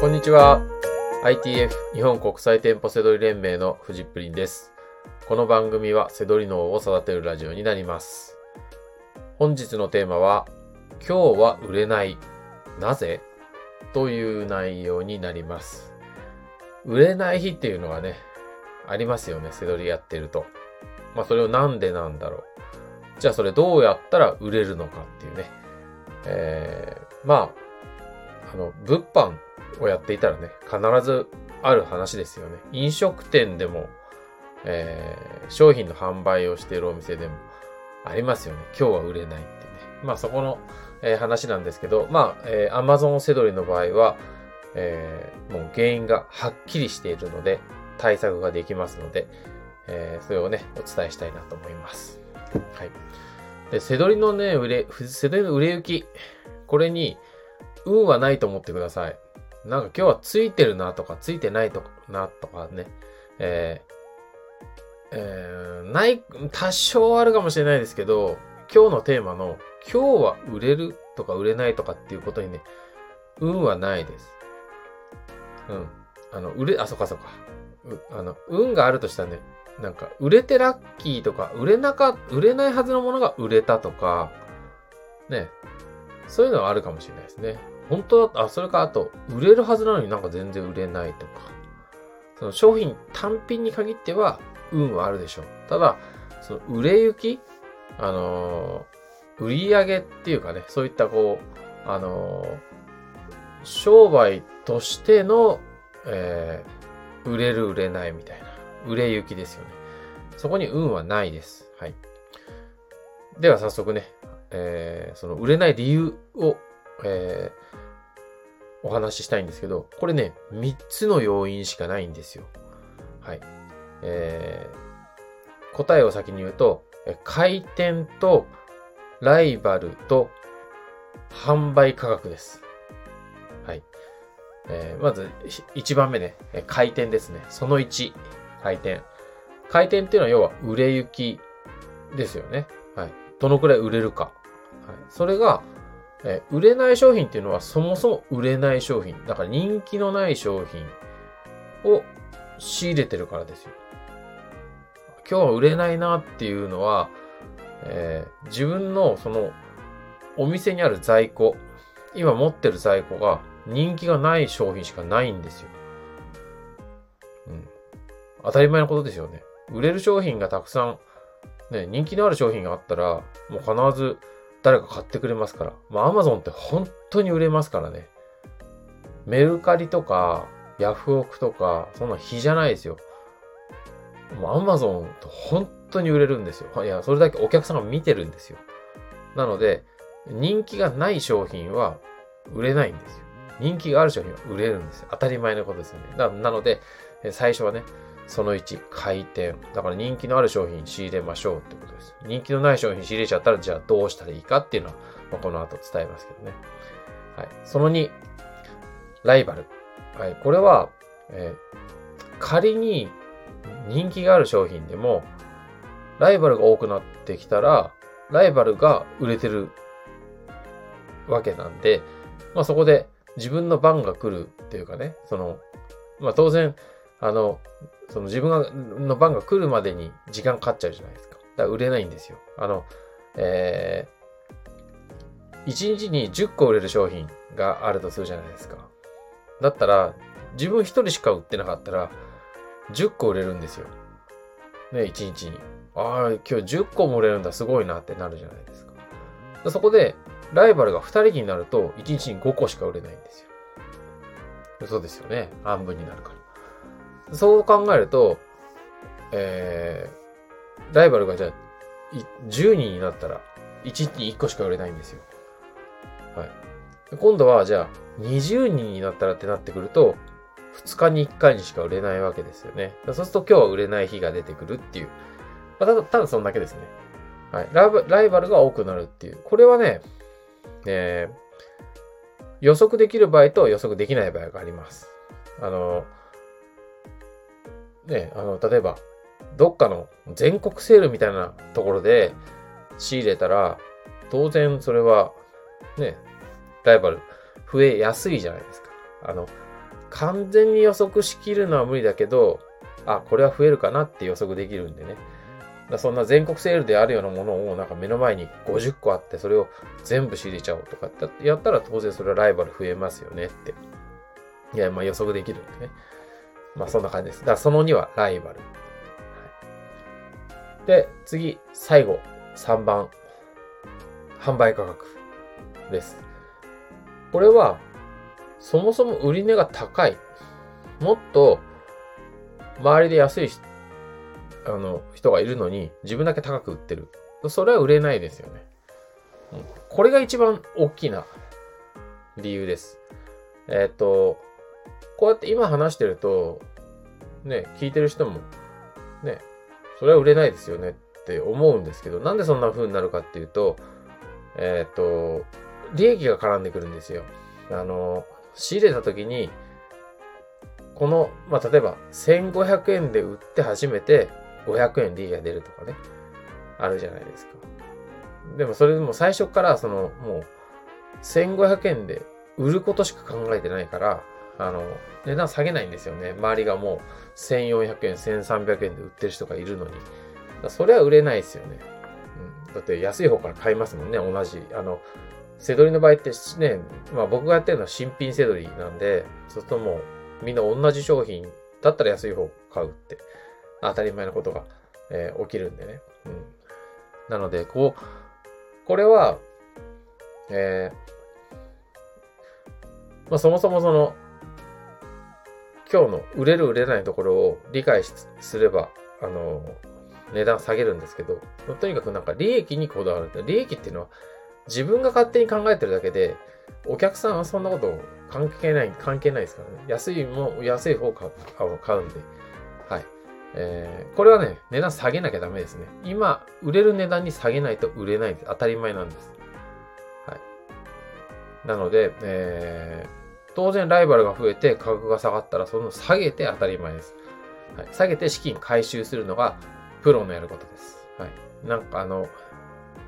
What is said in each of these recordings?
こんにちは。ITF 日本国際店舗セドリ連盟のフジップリンです。この番組はセドリ脳を育てるラジオになります。本日のテーマは、今日は売れない。なぜ？という内容になります。売れない日っていうのがね、ありますよね、セドリやってると。まあそれをなんでなんだろう。じゃあそれどうやったら売れるのかっていうね。えー、まあ、あの、物販をやっていたらね、必ずある話ですよね。飲食店でも、えー、商品の販売をしているお店でもありますよね。今日は売れないってね。まあそこの、えー話なんですけど、まあ、えー、Amazon セドリの場合は、えーもう原因がはっきりしているので、対策ができますので、えーそれをね、お伝えしたいなと思います。はい。で、セドリのね、売れ、セドリの売れ行き、これに、運はないと思ってください。なんか今日はついてるなとか、ついてないとかなとかね、えーえーない、多少あるかもしれないですけど、今日のテーマの、今日は売れるとか売れないとかっていうことにね、運はないです。うん。あの、売れ、あ、そっかそっか。あの、運があるとしたらね、なんか、売れてラッキーとか、売れなか、売れないはずのものが売れたとか、ね。そういうのはあるかもしれないですね。本当だあ、それか、あと、売れるはずなのになんか全然売れないとか。その商品単品に限っては、運はあるでしょう。ただ、その売れ行きあのー売り上げっていうかね、そういったこう、あのー商売としての、えー売れる売れないみたいな、売れ行きですよね。そこに運はないです。はい。では早速ね、えーその売れない理由を、えーお話ししたいんですけど、これね、3つの要因しかないんですよ。はい。えー答えを先に言うと、回転とライバルと販売価格です。はい。えーまず、1番目ね、回転ですね。その1、回転。回転っていうのは要は売れ行きですよね。はい。どのくらい売れるか。はい。それが、え売れない商品っていうのはそもそも売れない商品。だから人気のない商品を仕入れてるからですよ。今日は売れないなっていうのは、えー自分のそのお店にある在庫、今持ってる在庫が人気がない商品しかないんですよ。うん。当たり前のことですよね。売れる商品がたくさん、ね、人気のある商品があったら、もう必ず誰か買ってくれますから。まあ、アマゾンって本当に売れますからね。メルカリとか、ヤフオクとか、そんな日じゃないですよ。もうアマゾンって本当に売れるんですよ。いや、それだけお客さんが見てるんですよ。なので、人気がない商品は売れないんですよ。人気がある商品は売れるんですよ。当たり前のことですよね。ななので、最初はね、その1、回転。だから人気のある商品仕入れましょうってことです。人気のない商品仕入れちゃったら、じゃあどうしたらいいかっていうのは、まあこの後伝えますけどね。はい。その2、ライバル。はい。これは、えー仮に人気がある商品でも、ライバルが多くなってきたら、ライバルが売れてるわけなんで、まあそこで自分の番が来るっていうかね、その、まあ当然、あの、その自分がの番が来るまでに時間かかっちゃうじゃないですか。だから売れないんですよ。あの、えー、1日に10個売れる商品があるとするじゃないですか。だったら、自分一人しか売ってなかったら、10個売れるんですよ。ね、1日に。ああ、今日10個も売れるんだ、すごいなってなるじゃないですか。そこで、ライバルが2人になると、1日に5個しか売れないんですよ。そうですよね。半分になるから。そう考えると、えー、ライバルがじゃあ、10人になったら、1日1個しか売れないんですよ。はい。今度は、じゃあ、20人になったらってなってくると、2日に1回にしか売れないわけですよね。そうすると今日は売れない日が出てくるっていう。まあただ、ただそんだけですね。はい。ライバライバルが多くなるっていう。これはね、えー予測できる場合と予測できない場合があります。あの、ね、あの、例えば、どっかの全国セールみたいなところで仕入れたら、当然それは、ね、ライバル増えやすいじゃないですか。あの、完全に予測しきるのは無理だけど、あ、これは増えるかなって予測できるんでね。だそんな全国セールであるようなものをなんか目の前に50個あってそれを全部仕入れちゃおうとかってやったら当然それはライバル増えますよねって。いや、まあ予測できるんでね。まあそんな感じです。だからその2はライバル。はい、で、次、最後、3番。販売価格です。これは、そもそも売値が高い。もっと、周りで安いあの人がいるのに、自分だけ高く売ってる。それは売れないですよね。これが一番大きな理由です。えっ、ー、と、こうやって今話してると、ね、聞いてる人も、ね、それは売れないですよねって思うんですけど、なんでそんな風になるかっていうと、えっ、ー、と、利益が絡んでくるんですよ。あの、仕入れた時に、この、まあ、例えば1500円で売って初めて500円利益が出るとかね、あるじゃないですか。でもそれでも最初からそのもう1500円で売ることしか考えてないから、あの、値段下げないんですよね。周りがもう1400円、1300円で売ってる人がいるのに。それは売れないですよね。うん、だって安い方から買いますもんね、同じ。あの、セドリの場合ってね、まあ僕がやってるのは新品セドリなんで、そうするともうみんな同じ商品だったら安い方買うって当たり前のことが、えー、起きるんでね。うん。なので、こう、これは、えー、まあそもそもその、今日の売れる売れないところを理解すれば、あの、値段下げるんですけど、とにかくなんか利益にこだわる。利益っていうのは自分が勝手に考えてるだけで、お客さんはそんなこと関係ない、関係ないですからね。安いも、安い方を買う買うんで。はい。えー、これはね、値段下げなきゃダメですね。今、売れる値段に下げないと売れないんで。当たり前なんです。はい。なので、えー、当然ライバルが増えて価格が下がったら、その下げて当たり前です。はい。下げて資金回収するのがプロのやることです。はい。なんかあの、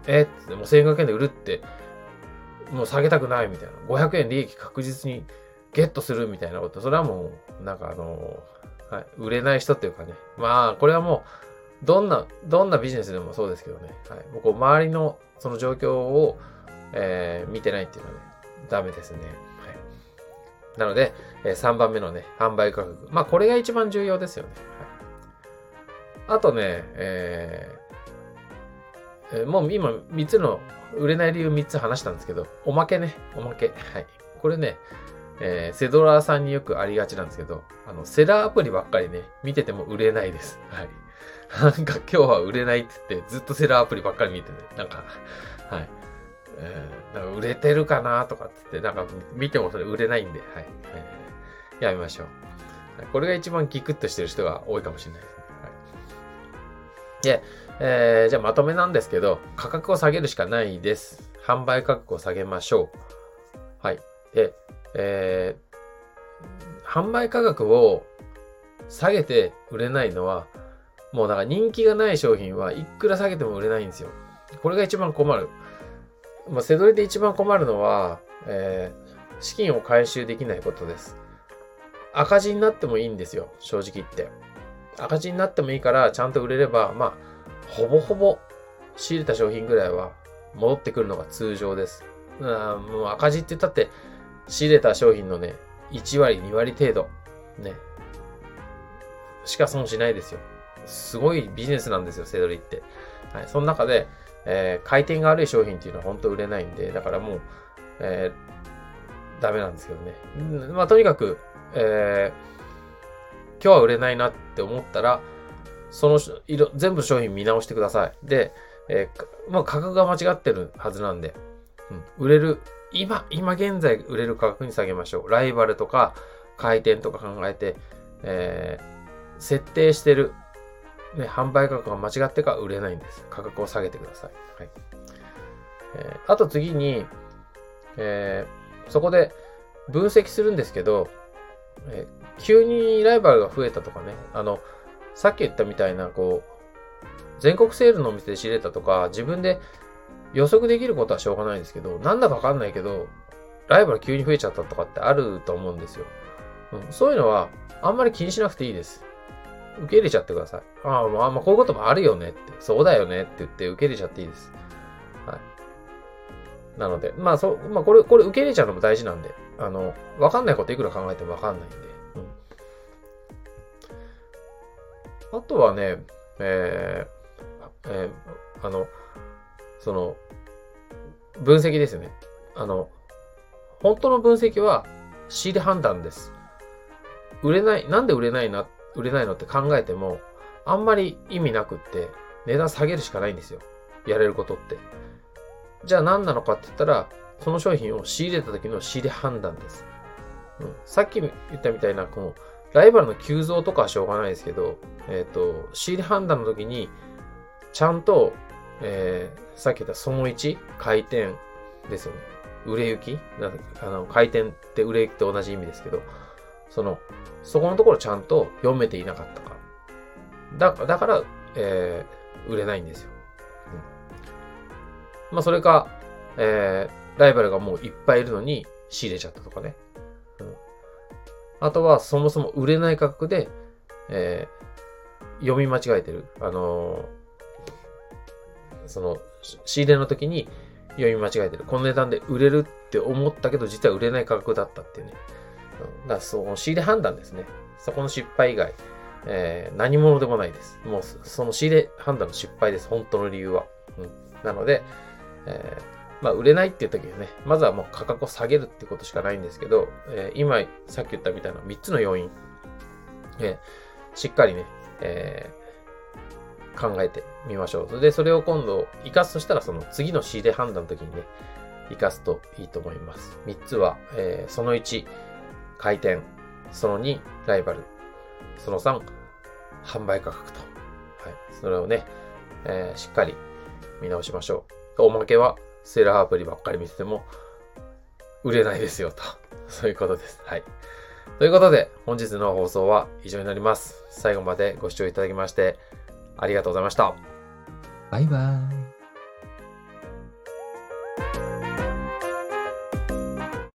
えー、もう1500円で売るって、もう下げたくないみたいな。500円利益確実にゲットするみたいなこと。それはもう、なんかあの、はい、売れない人っていうかね。まあ、これはもう、どんな、どんなビジネスでもそうですけどね。はい。もうこう周りのその状況を、えー、見てないっていうのはね、ダメですね。なので、えー、3番目のね、販売価格。まあ、これが一番重要ですよね。はい。あとね、えー、えー、もう今3つの売れない理由3つ話したんですけど、おまけね、おまけ。はい。これね、えー、セドラーさんによくありがちなんですけど、あの、セラーアプリばっかりね、見てても売れないです。はい。なんか今日は売れないって言って、ずっとセラーアプリばっかり見てね、なんか、はい。売れてるかなとかってって、なんか見てもそれ売れないんで、はい。えー、やめましょう。これが一番ギクッとしてる人が多いかもしれないですね。はい、で、えー、じゃあまとめなんですけど、価格を下げるしかないです。販売価格を下げましょう。はい。で、えー、販売価格を下げて売れないのは、もうだから人気がない商品はいくら下げても売れないんですよ。これが一番困る。まあ、せどりで一番困るのは、えー、資金を回収できないことです。赤字になってもいいんですよ、正直言って。赤字になってもいいから、ちゃんと売れれば、まあ、ほぼほぼ仕入れた商品ぐらいは戻ってくるのが通常です。あもう赤字って言ったって、仕入れた商品のね、1割、2割程度、ね、しか損しないですよ。すごいビジネスなんですよ、セドリって。はい。その中で、えー、回転が悪い商品っていうのは本当売れないんで、だからもう、えー、ダメなんですけどね。まあ、とにかく、えー、今日は売れないなって思ったら、その色、全部商品見直してください。で、えー、まあ、価格が間違ってるはずなんで、うん、売れる今、今現在売れる価格に下げましょう。ライバルとか回転とか考えて、えー、設定してる、ね、販売価格が間違ってか売れないんです。価格を下げてください。はい。えー、あと次に、えー、そこで分析するんですけど、えー、急にライバルが増えたとかね、あの、さっき言ったみたいな、こう、全国セールのお店で仕入れたとか、自分で予測できることはしょうがないんですけど、なんだかわかんないけど、ライバル急に増えちゃったとかってあると思うんですよ。うん、そういうのはあんまり気にしなくていいです。受け入れちゃってください。ああ、まあ、まあ、こういうこともあるよねって、そうだよねって言って受け入れちゃっていいです。はい。なので、まあ、そう、まあ、これ、これ受け入れちゃうのも大事なんで、あの、わかんないこといくら考えてもわかんないんで。うん。あとはね、えー、えー、あの、その、分析ですね。あの、本当の分析は仕入れ判断です。売れない、なんで売れないなっ、売れないのって考えても、あんまり意味なくって、値段下げるしかないんですよ。やれることって。じゃあ何なのかって言ったら、その商品を仕入れた時の仕入れ判断です。うん、さっき言ったみたいな、この、ライバルの急増とかはしょうがないですけど、えっ、ー、と、仕入れ判断の時に、ちゃんと、えー、さっき言ったその1、回転ですよね。売れ行き？あの、回転って売れ行きと同じ意味ですけど、その、そこのところちゃんと読めていなかったかだ、だから、えー、売れないんですよ。うん、まあ、それか、えー、ライバルがもういっぱいいるのに仕入れちゃったとかね。うん、あとは、そもそも売れない価格で、えー、読み間違えてる。あのー、その、仕入れの時に読み間違えてる。この値段で売れるって思ったけど、実は売れない価格だったっていうね。だからその仕入れ判断ですね。そこの失敗以外、えー、何者でもないです。もうその仕入れ判断の失敗です。本当の理由は。うん、なので、えー、まあ、売れないって言った時はね、まずはもう価格を下げるってことしかないんですけど、えー、今、さっき言ったみたいな3つの要因、えー、しっかりね、え、考えてみましょう。で、それを今度、活かすとしたら、その次の仕入れ判断の時にね、活かすといいと思います。3つは、えー、その1、回転。その2、ライバル。その3、販売価格と。はい。それをね、えー、しっかり見直しましょう。おまけは、セーラーアプリばっかり見てても、売れないですよと。そういうことです。はい。ということで、本日の放送は以上になります。最後までご視聴いただきまして、ありがとうございました。バイバーイ。